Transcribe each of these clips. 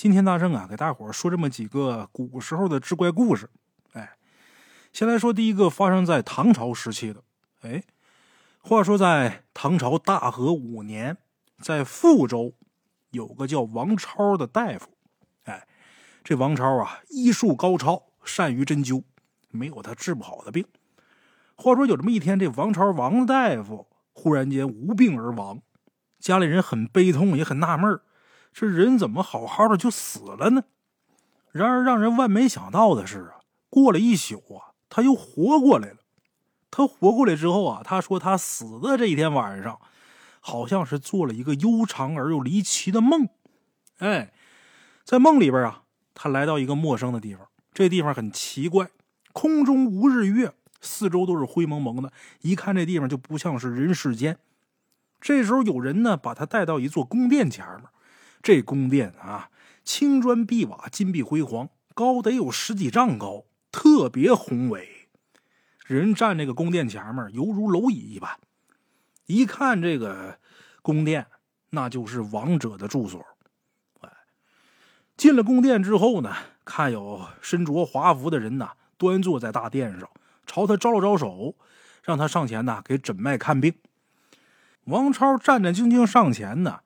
今天大圣啊，给大伙儿说这么几个古时候的志怪故事。哎，先来说第一个，发生在唐朝时期的。哎，话说在唐朝大和五年，在富州有个叫王超的大夫。哎，这王超啊，医术高超，善于针灸，没有他治不好的病。话说有这么一天，这王超王大夫忽然间无病而亡，家里人很悲痛，也很纳闷儿。这人怎么好好的就死了呢？然而让人万没想到的是啊，过了一宿啊，他又活过来了。他活过来之后啊，他说他死的这一天晚上，好像是做了一个悠长而又离奇的梦。哎，在梦里边啊，他来到一个陌生的地方，这地方很奇怪，空中无日月，四周都是灰蒙蒙的，一看这地方就不像是人世间。这时候有人呢，把他带到一座宫殿前面。这宫殿啊，青砖碧瓦，金碧辉煌，高得有十几丈高，特别宏伟。人站这个宫殿前面，犹如蝼蚁一般。一看这个宫殿，那就是王者的住所。哎，进了宫殿之后呢，看有身着华服的人呐，端坐在大殿上，朝他招了招手，让他上前呐给诊脉看病。王超战战兢兢上前呢。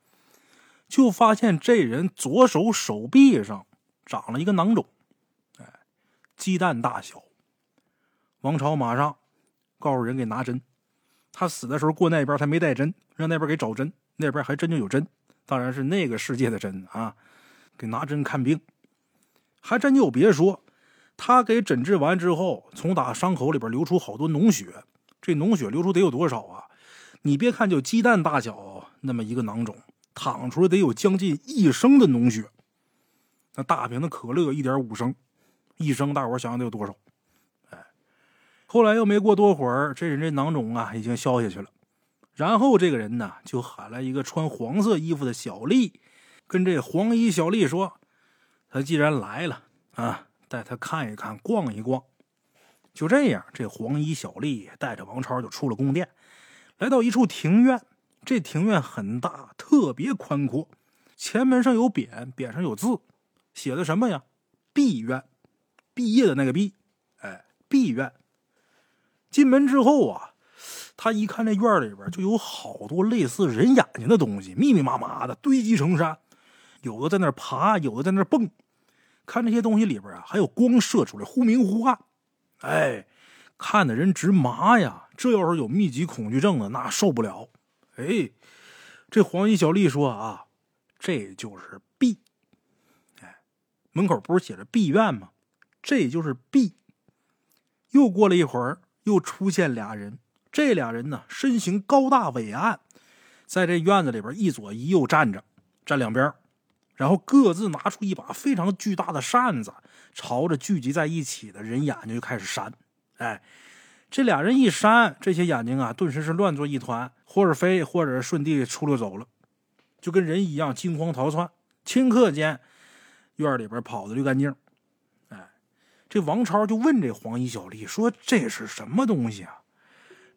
就发现这人左手手臂上长了一个囊肿，哎，鸡蛋大小。王朝马上告诉人给拿针，他死的时候过那边他没带针，让那边给找针，那边还真就有针，当然是那个世界的针啊，给拿针看病，还真就别说，他给诊治完之后，从打伤口里边流出好多脓血，这脓血流出得有多少啊？你别看就鸡蛋大小那么一个囊肿。淌出来得有将近一升的脓血，那大瓶的可乐一点五升，一升大伙想想得有多少？哎，后来又没过多会儿，这人这囊肿啊已经消下去了。然后这个人呢就喊来一个穿黄色衣服的小丽，跟这黄衣小丽说：“他既然来了啊，带他看一看，逛一逛。”就这样，这黄衣小丽带着王超就出了宫殿，来到一处庭院。这庭院很大，特别宽阔，前门上有匾，匾上有字，写的什么呀？毕院，毕业的那个毕，哎，毕院。进门之后啊，他一看这院里边就有好多类似人眼睛的东西，密密麻麻的堆积成山，有的在那爬，有的在那蹦。看这些东西里边啊，还有光射出来，忽明忽暗，哎，看的人直麻呀！这要是有密集恐惧症的，那受不了。哎，这黄衣小丽说啊，这就是毕。哎，门口不是写着毕院吗？这就是毕。又过了一会儿，又出现俩人。这俩人呢，身形高大伟岸，在这院子里边一左一右站着，站两边，然后各自拿出一把非常巨大的扇子，朝着聚集在一起的人眼睛就开始扇。哎。这俩人一扇，这些眼睛啊，顿时是乱作一团，或者飞，或者顺地出溜走了，就跟人一样惊慌逃窜。顷刻间，院里边跑的溜干净。哎，这王超就问这黄衣小丽说：“这是什么东西啊？”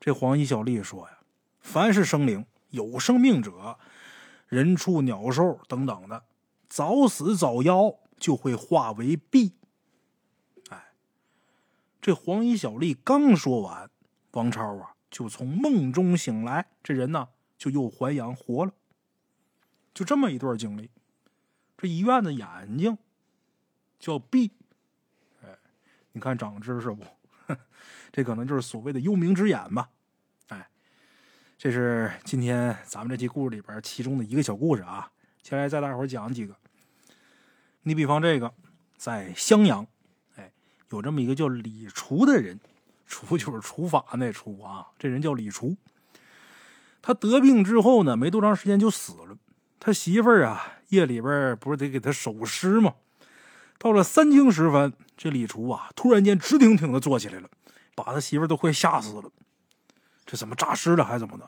这黄衣小丽说：“呀，凡是生灵有生命者，人畜鸟兽等等的，早死早夭，就会化为壁。”这黄衣小吏刚说完，王超啊就从梦中醒来，这人呢就又还阳活了。就这么一段经历，这医院的眼睛叫闭，哎，你看长知识不？这可能就是所谓的幽冥之眼吧？哎，这是今天咱们这期故事里边其中的一个小故事啊。接下来再大伙讲几个。你比方这个，在襄阳。有这么一个叫李厨的人，厨就是厨法那厨啊。这人叫李厨，他得病之后呢，没多长时间就死了。他媳妇儿啊，夜里边不是得给他守尸吗？到了三更时分，这李厨啊，突然间直挺挺的坐起来了，把他媳妇儿都快吓死了。这怎么诈尸了还是怎么的？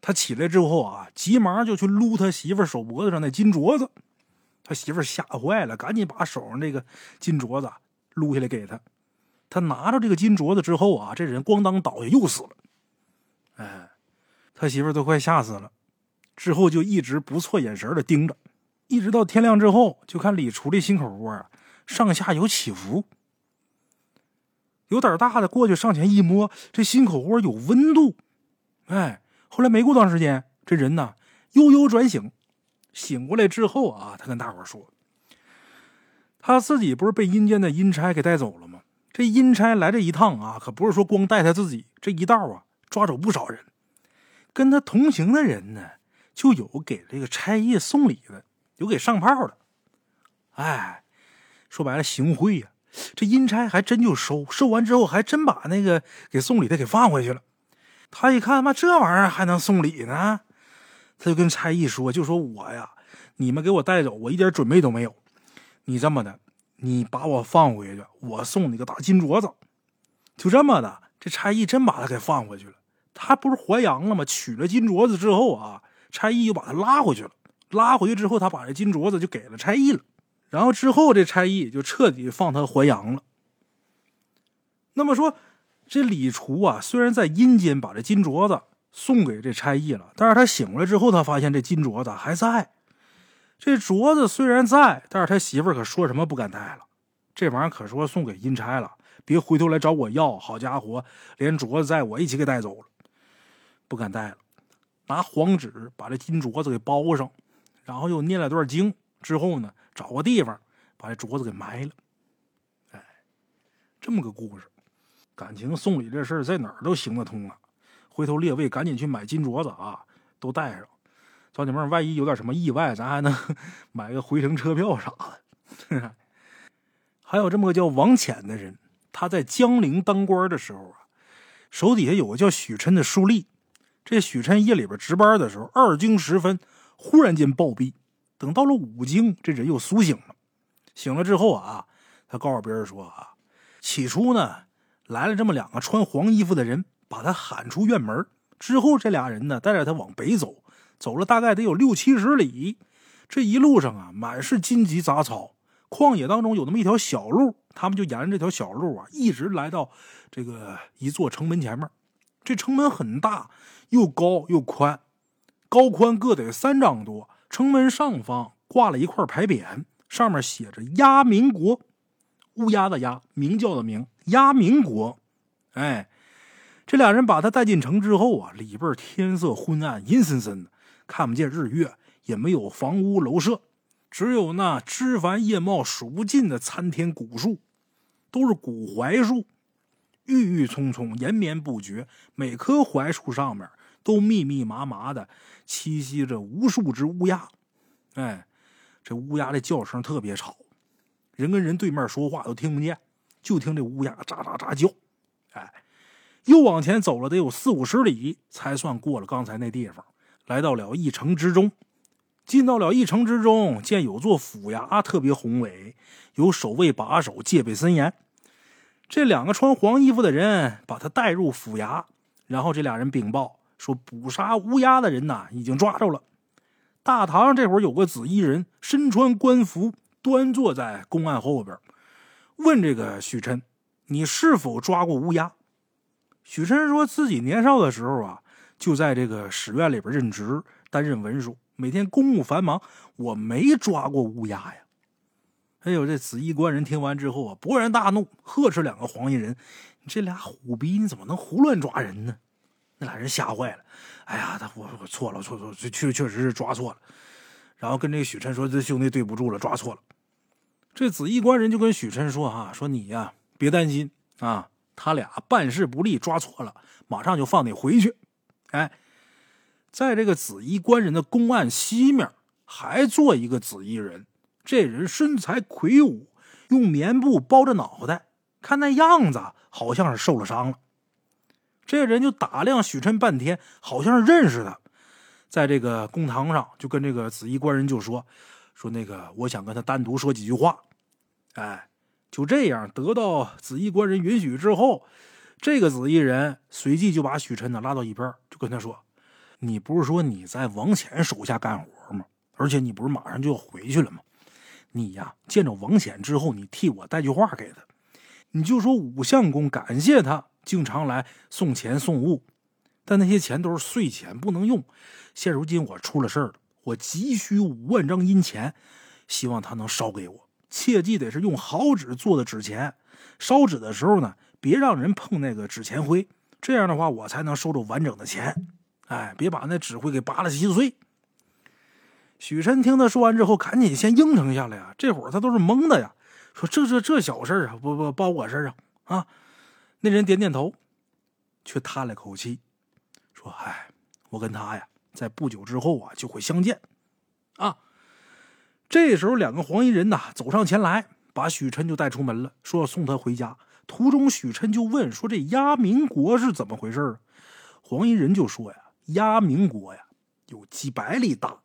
他起来之后啊，急忙就去撸他媳妇儿手脖子上那金镯子。他媳妇儿吓坏了，赶紧把手上这个金镯子。撸下来给他，他拿着这个金镯子之后啊，这人咣当倒下又死了。哎，他媳妇都快吓死了，之后就一直不错眼神的盯着，一直到天亮之后，就看李厨的心口窝啊，上下有起伏。有点大的过去上前一摸，这心口窝有温度。哎，后来没过段时间，这人呢悠悠转醒，醒过来之后啊，他跟大伙说，他自己不是被阴间的阴差给带走了吗？这阴差来这一趟啊，可不是说光带他自己，这一道啊抓走不少人。跟他同行的人呢，就有给这个差役送礼的，有给上炮的。哎，说白了行贿呀。这阴差还真就收，收完之后还真把那个给送礼的给放回去了。他一看，妈这玩意儿还能送礼呢？他就跟差役说：“就说我呀，你们给我带走，我一点准备都没有。你这么的，你把我放回去，我送你个大金镯子。”就这么的，这差役真把他给放回去了。他不是还阳了吗？取了金镯子之后啊，差役又把他拉回去了。拉回去之后，他把这金镯子就给了差役了。然后之后，这差役就彻底放他还阳了。那么说，这李厨啊，虽然在阴间把这金镯子送给这差役了，但是他醒过来之后，他发现这金镯子还在。这镯子虽然在，但是他媳妇可说什么不敢戴了。这玩意儿可说送给阴差了，别回头来找我要。好家伙，连镯子在我一起给带走了，不敢戴了。拿黄纸把这金镯子给包上，然后又念了段经之后呢。找个地方把这镯子给埋了，哎，这么个故事。感情送礼这事儿在哪儿都行得通啊！回头列位赶紧去买金镯子啊，都带上。找你妹，万一有点什么意外，咱还能 买个回程车票啥的。还有这么个叫王潜的人，他在江陵当官的时候啊，手底下有个叫许琛的书吏。这许琛夜里边值班的时候，二更时分，忽然间暴毙。等到了五更，这人又苏醒了。醒了之后啊，他告诉别人说啊，起初呢来了这么两个穿黄衣服的人，把他喊出院门。之后这俩人呢带着他往北走，走了大概得有六七十里。这一路上啊，满是荆棘杂草，旷野当中有那么一条小路，他们就沿着这条小路啊，一直来到这个一座城门前面。这城门很大，又高又宽，高宽各得三丈多。城门上方挂了一块牌匾，上面写着“鸭民国”，乌鸦的鸦，鸣叫的鸣，鸭民国。哎，这俩人把他带进城之后啊，里边天色昏暗，阴森森的，看不见日月，也没有房屋楼舍，只有那枝繁叶茂、数不尽的参天古树，都是古槐树，郁郁葱葱，延绵不绝，每棵槐树上面。都密密麻麻的栖息着无数只乌鸦，哎，这乌鸦的叫声特别吵，人跟人对面说话都听不见，就听这乌鸦喳喳喳叫。哎，又往前走了得有四五十里，才算过了刚才那地方，来到了一城之中。进到了一城之中，见有座府衙，特别宏伟，有守卫把守，戒备森严。这两个穿黄衣服的人把他带入府衙，然后这俩人禀报。说捕杀乌鸦的人呐，已经抓着了。大堂这会儿有个紫衣人，身穿官服，端坐在公案后边，问这个许琛：“你是否抓过乌鸦？”许琛说自己年少的时候啊，就在这个史院里边任职，担任文书，每天公务繁忙，我没抓过乌鸦呀。哎呦，这紫衣官人听完之后啊，勃然大怒，呵斥两个黄衣人：“你这俩虎逼，你怎么能胡乱抓人呢？”那俩人吓坏了，哎呀，他我我错了，错错，确确实是抓错了。然后跟这个许琛说：“这兄弟对不住了，抓错了。”这紫衣官人就跟许琛说：“啊，说你呀，别担心啊，他俩办事不利，抓错了，马上就放你回去。”哎，在这个紫衣官人的公案西面还坐一个紫衣人，这人身材魁梧，用棉布包着脑袋，看那样子好像是受了伤了。这人就打量许琛半天，好像是认识他，在这个公堂上就跟这个紫衣官人就说：“说那个我想跟他单独说几句话。”哎，就这样得到紫衣官人允许之后，这个紫衣人随即就把许琛呢拉到一边，就跟他说：“你不是说你在王显手下干活吗？而且你不是马上就要回去了吗？你呀见着王显之后，你替我带句话给他，你就说武相公感谢他。”经常来送钱送物，但那些钱都是碎钱，不能用。现如今我出了事儿了，我急需五万张银钱，希望他能烧给我。切记得是用好纸做的纸钱，烧纸的时候呢，别让人碰那个纸钱灰，这样的话我才能收着完整的钱。哎，别把那纸灰给扒拉稀碎。许琛听他说完之后，赶紧先应承下来呀。这会儿他都是懵的呀，说这这这小事啊，不不包我事啊啊！那人点点头，却叹了口气，说：“哎，我跟他呀，在不久之后啊就会相见，啊。”这时候，两个黄衣人呐走上前来，把许琛就带出门了，说要送他回家。途中，许琛就问说：“这压民国是怎么回事？”黄衣人就说：“呀，压民国呀，有几百里大。”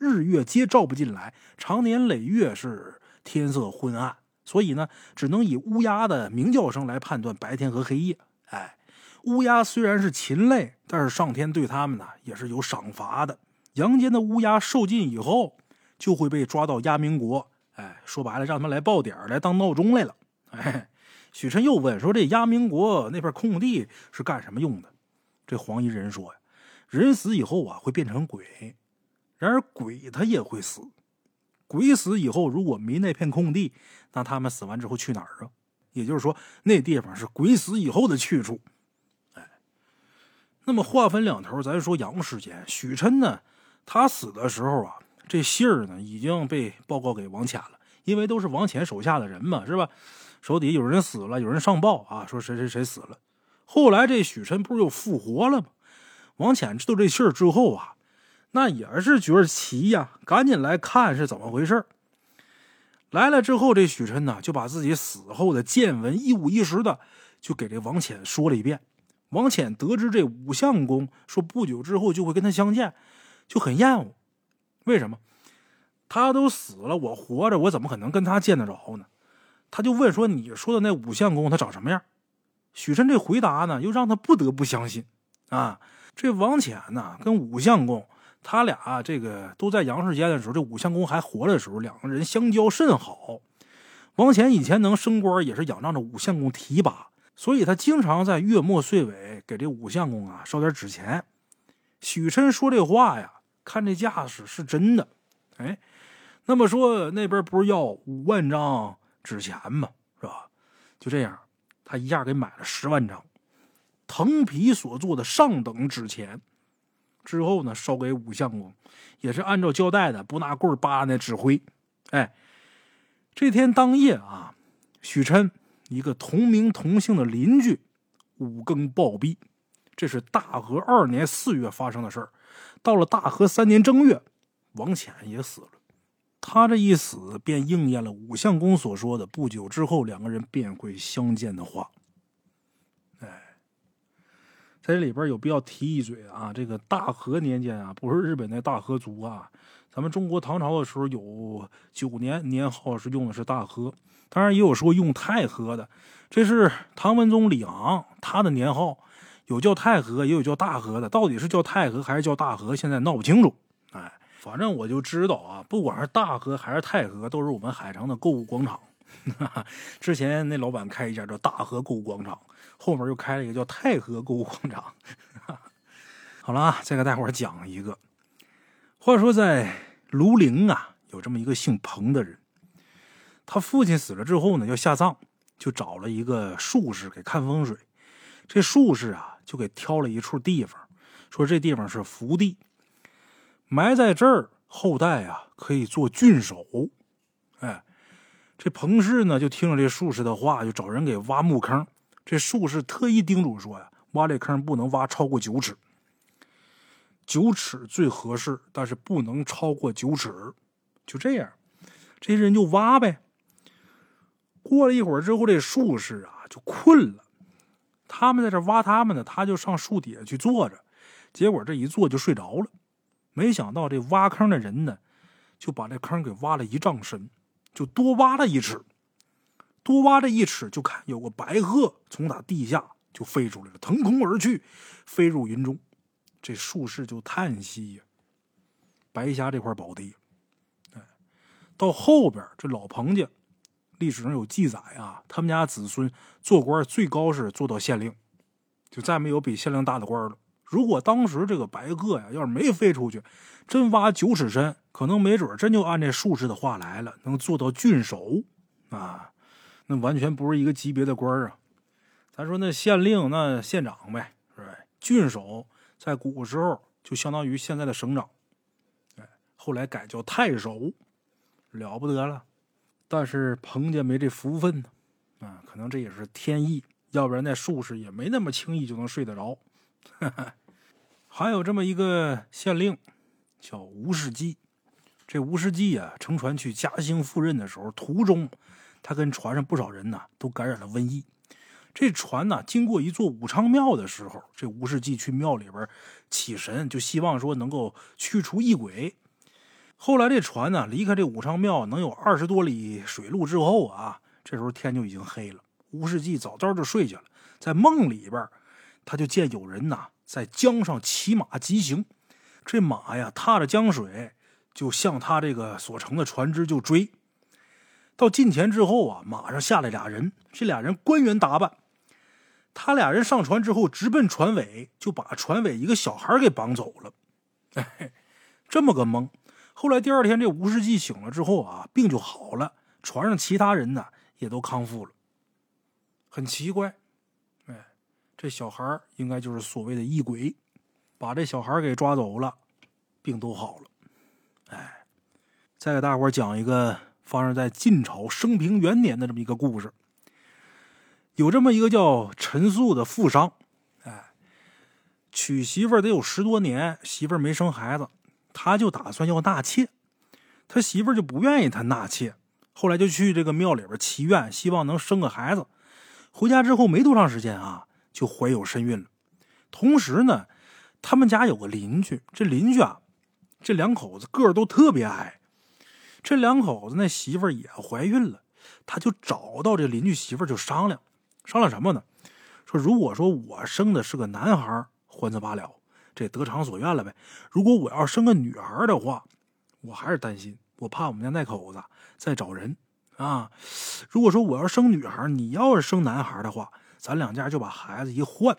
日月皆照不进来，长年累月是天色昏暗，所以呢，只能以乌鸦的鸣叫声来判断白天和黑夜。哎，乌鸦虽然是禽类，但是上天对他们呢也是有赏罚的。阳间的乌鸦受尽以后，就会被抓到鸦民国。哎，说白了，让他们来报点来当闹钟来了。哎，许晨又问说：“这鸦民国那片空地是干什么用的？”这黄衣人说：“呀，人死以后啊，会变成鬼。”然而鬼他也会死，鬼死以后如果没那片空地，那他们死完之后去哪儿啊？也就是说，那地方是鬼死以后的去处。哎，那么话分两头，咱说杨世坚、许琛呢，他死的时候啊，这信儿呢已经被报告给王潜了，因为都是王潜手下的人嘛，是吧？手底有人死了，有人上报啊，说谁谁谁死了。后来这许琛不是又复活了吗？王潜知道这信儿之后啊。那也是觉得奇呀，赶紧来看是怎么回事来了之后，这许琛呢就把自己死后的见闻一五一十的就给这王潜说了一遍。王潜得知这武相公说不久之后就会跟他相见，就很厌恶。为什么？他都死了，我活着，我怎么可能跟他见得着呢？他就问说：“你说的那武相公他长什么样？”许琛这回答呢，又让他不得不相信啊。这王潜呢，跟武相公。他俩这个都在杨世坚的时候，这武相公还活着的时候，两个人相交甚好。王潜以前能升官，也是仰仗着武相公提拔，所以他经常在月末岁尾给这武相公啊烧点纸钱。许琛说这话呀，看这架势是真的。哎，那么说那边不是要五万张纸钱嘛？是吧？就这样，他一下给买了十万张藤皮所做的上等纸钱。之后呢，烧给武相公，也是按照交代的，不拿棍扒那纸灰。哎，这天当夜啊，许琛一个同名同姓的邻居五更暴毙，这是大和二年四月发生的事儿。到了大和三年正月，王潜也死了。他这一死，便应验了武相公所说的不久之后两个人便会相见的话。哎在这里边有必要提一嘴啊，这个大和年间啊，不是日本那大和族啊，咱们中国唐朝的时候有九年年号是用的是大和，当然也有说用太和的。这是唐文宗李昂他的年号，有叫太和，也有叫大和的，到底是叫太和还是叫大和，现在闹不清楚。哎，反正我就知道啊，不管是大河还是太和，都是我们海城的购物广场。之前那老板开一家叫大河购物广场。后面又开了一个叫太和购物广场。好了啊，再给大伙讲一个。话说在庐陵啊，有这么一个姓彭的人，他父亲死了之后呢，要下葬，就找了一个术士给看风水。这术士啊，就给挑了一处地方，说这地方是福地，埋在这儿，后代啊可以做郡守。哎，这彭氏呢，就听了这术士的话，就找人给挖墓坑。这术士特意叮嘱说呀：“挖这坑不能挖超过九尺，九尺最合适，但是不能超过九尺。”就这样，这些人就挖呗。过了一会儿之后，这术士啊就困了，他们在这挖他们的，他就上树底下去坐着，结果这一坐就睡着了。没想到这挖坑的人呢，就把这坑给挖了一丈深，就多挖了一尺。多挖这一尺，就看有个白鹤从那地下就飞出来了，腾空而去，飞入云中。这术士就叹息呀：“白瞎这块宝地。”哎，到后边这老彭家，历史上有记载啊，他们家子孙做官最高是做到县令，就再没有比县令大的官了。如果当时这个白鹤呀，要是没飞出去，真挖九尺深，可能没准真就按这术士的话来了，能做到郡守啊，那完全不是一个级别的官啊。咱说那县令，那县长呗，是吧？郡守在古时候就相当于现在的省长，哎，后来改叫太守，了不得了。但是彭家没这福分呢，啊，可能这也是天意，要不然那术士也没那么轻易就能睡得着。哈 还有这么一个县令，叫吴世基。这吴世基啊，乘船去嘉兴赴任的时候，途中他跟船上不少人呢都感染了瘟疫。这船呢，经过一座武昌庙的时候，这吴世济去庙里边祈神，就希望说能够驱除异鬼。后来这船呢，离开这武昌庙能有二十多里水路之后啊，这时候天就已经黑了。吴世济早早就睡下了，在梦里边，他就见有人呐在江上骑马疾行，这马呀踏着江水，就向他这个所乘的船只就追。到近前之后啊，马上下来俩人，这俩人官员打扮。他俩人上船之后，直奔船尾，就把船尾一个小孩给绑走了。哎，这么个蒙。后来第二天，这吴世济醒了之后啊，病就好了。船上其他人呢，也都康复了。很奇怪，哎，这小孩应该就是所谓的异鬼，把这小孩给抓走了，病都好了。哎，再给大伙讲一个发生在晋朝升平元年的这么一个故事。有这么一个叫陈素的富商，哎，娶媳妇儿得有十多年，媳妇儿没生孩子，他就打算要纳妾，他媳妇儿就不愿意他纳妾，后来就去这个庙里边祈愿，希望能生个孩子。回家之后没多长时间啊，就怀有身孕了。同时呢，他们家有个邻居，这邻居啊，这两口子个儿都特别矮，这两口子那媳妇儿也怀孕了，他就找到这邻居媳妇儿就商量。商量什么呢？说如果说我生的是个男孩，欢则罢了，这得偿所愿了呗。如果我要生个女孩的话，我还是担心，我怕我们家那口子再找人啊。如果说我要生女孩，你要是生男孩的话，咱两家就把孩子一换，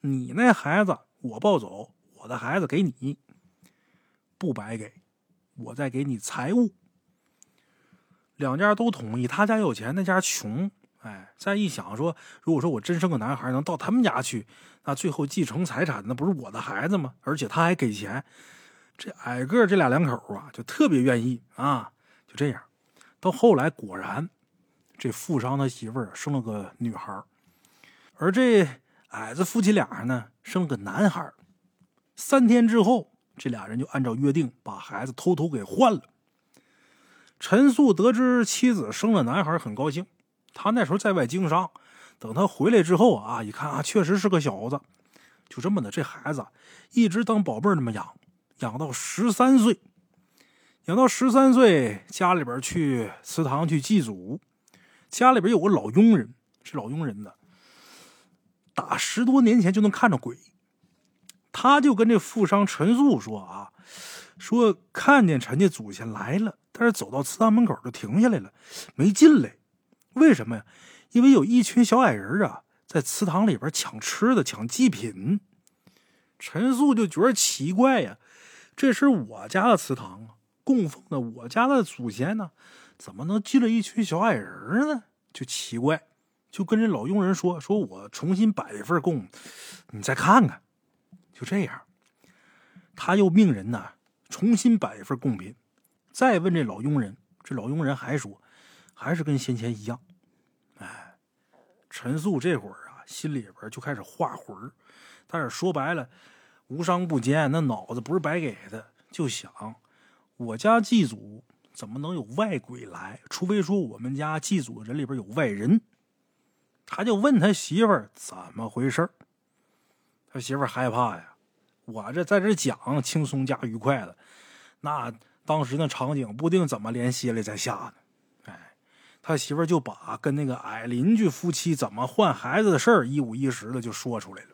你那孩子我抱走，我的孩子给你，不白给，我再给你财物。两家都同意，他家有钱，那家穷。哎，再一想说，如果说我真生个男孩，能到他们家去，那最后继承财产那不是我的孩子吗？而且他还给钱，这矮个这俩两口啊，就特别愿意啊。就这样，到后来果然，这富商他媳妇儿生了个女孩，而这矮子夫妻俩呢，生了个男孩。三天之后，这俩人就按照约定把孩子偷偷给换了。陈素得知妻子生了男孩，很高兴。他那时候在外经商，等他回来之后啊，一看啊，确实是个小子，就这么的，这孩子一直当宝贝儿那么养，养到十三岁，养到十三岁，家里边去祠堂去祭祖，家里边有个老佣人，这老佣人呢，打十多年前就能看着鬼，他就跟这富商陈素说啊，说看见陈家祖先来了，但是走到祠堂门口就停下来了，没进来。为什么呀？因为有一群小矮人啊，在祠堂里边抢吃的、抢祭品。陈素就觉得奇怪呀，这是我家的祠堂，供奉的我家的祖先呢，怎么能进了一群小矮人呢？就奇怪，就跟这老佣人说：“说我重新摆一份供，你再看看。”就这样，他又命人呢重新摆一份贡品，再问这老佣人，这老佣人还说。还是跟先前一样，哎，陈素这会儿啊，心里边就开始画魂儿。但是说白了，无商不奸，那脑子不是白给的，就想我家祭祖怎么能有外鬼来？除非说我们家祭祖人里边有外人。他就问他媳妇儿怎么回事他媳妇儿害怕呀，我这在这讲轻松加愉快的，那当时那场景不定怎么连歇了再下呢。他媳妇就把跟那个矮邻居夫妻怎么换孩子的事儿一五一十的就说出来了。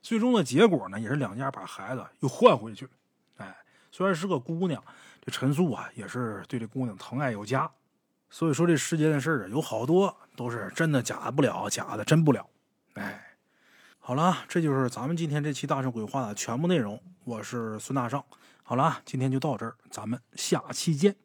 最终的结果呢，也是两家把孩子又换回去了。哎，虽然是个姑娘，这陈素啊也是对这姑娘疼爱有加。所以说这世间的事儿啊，有好多都是真的假不了，假的真不了。哎，好了，这就是咱们今天这期大圣鬼话的全部内容。我是孙大圣。好了，今天就到这儿，咱们下期见。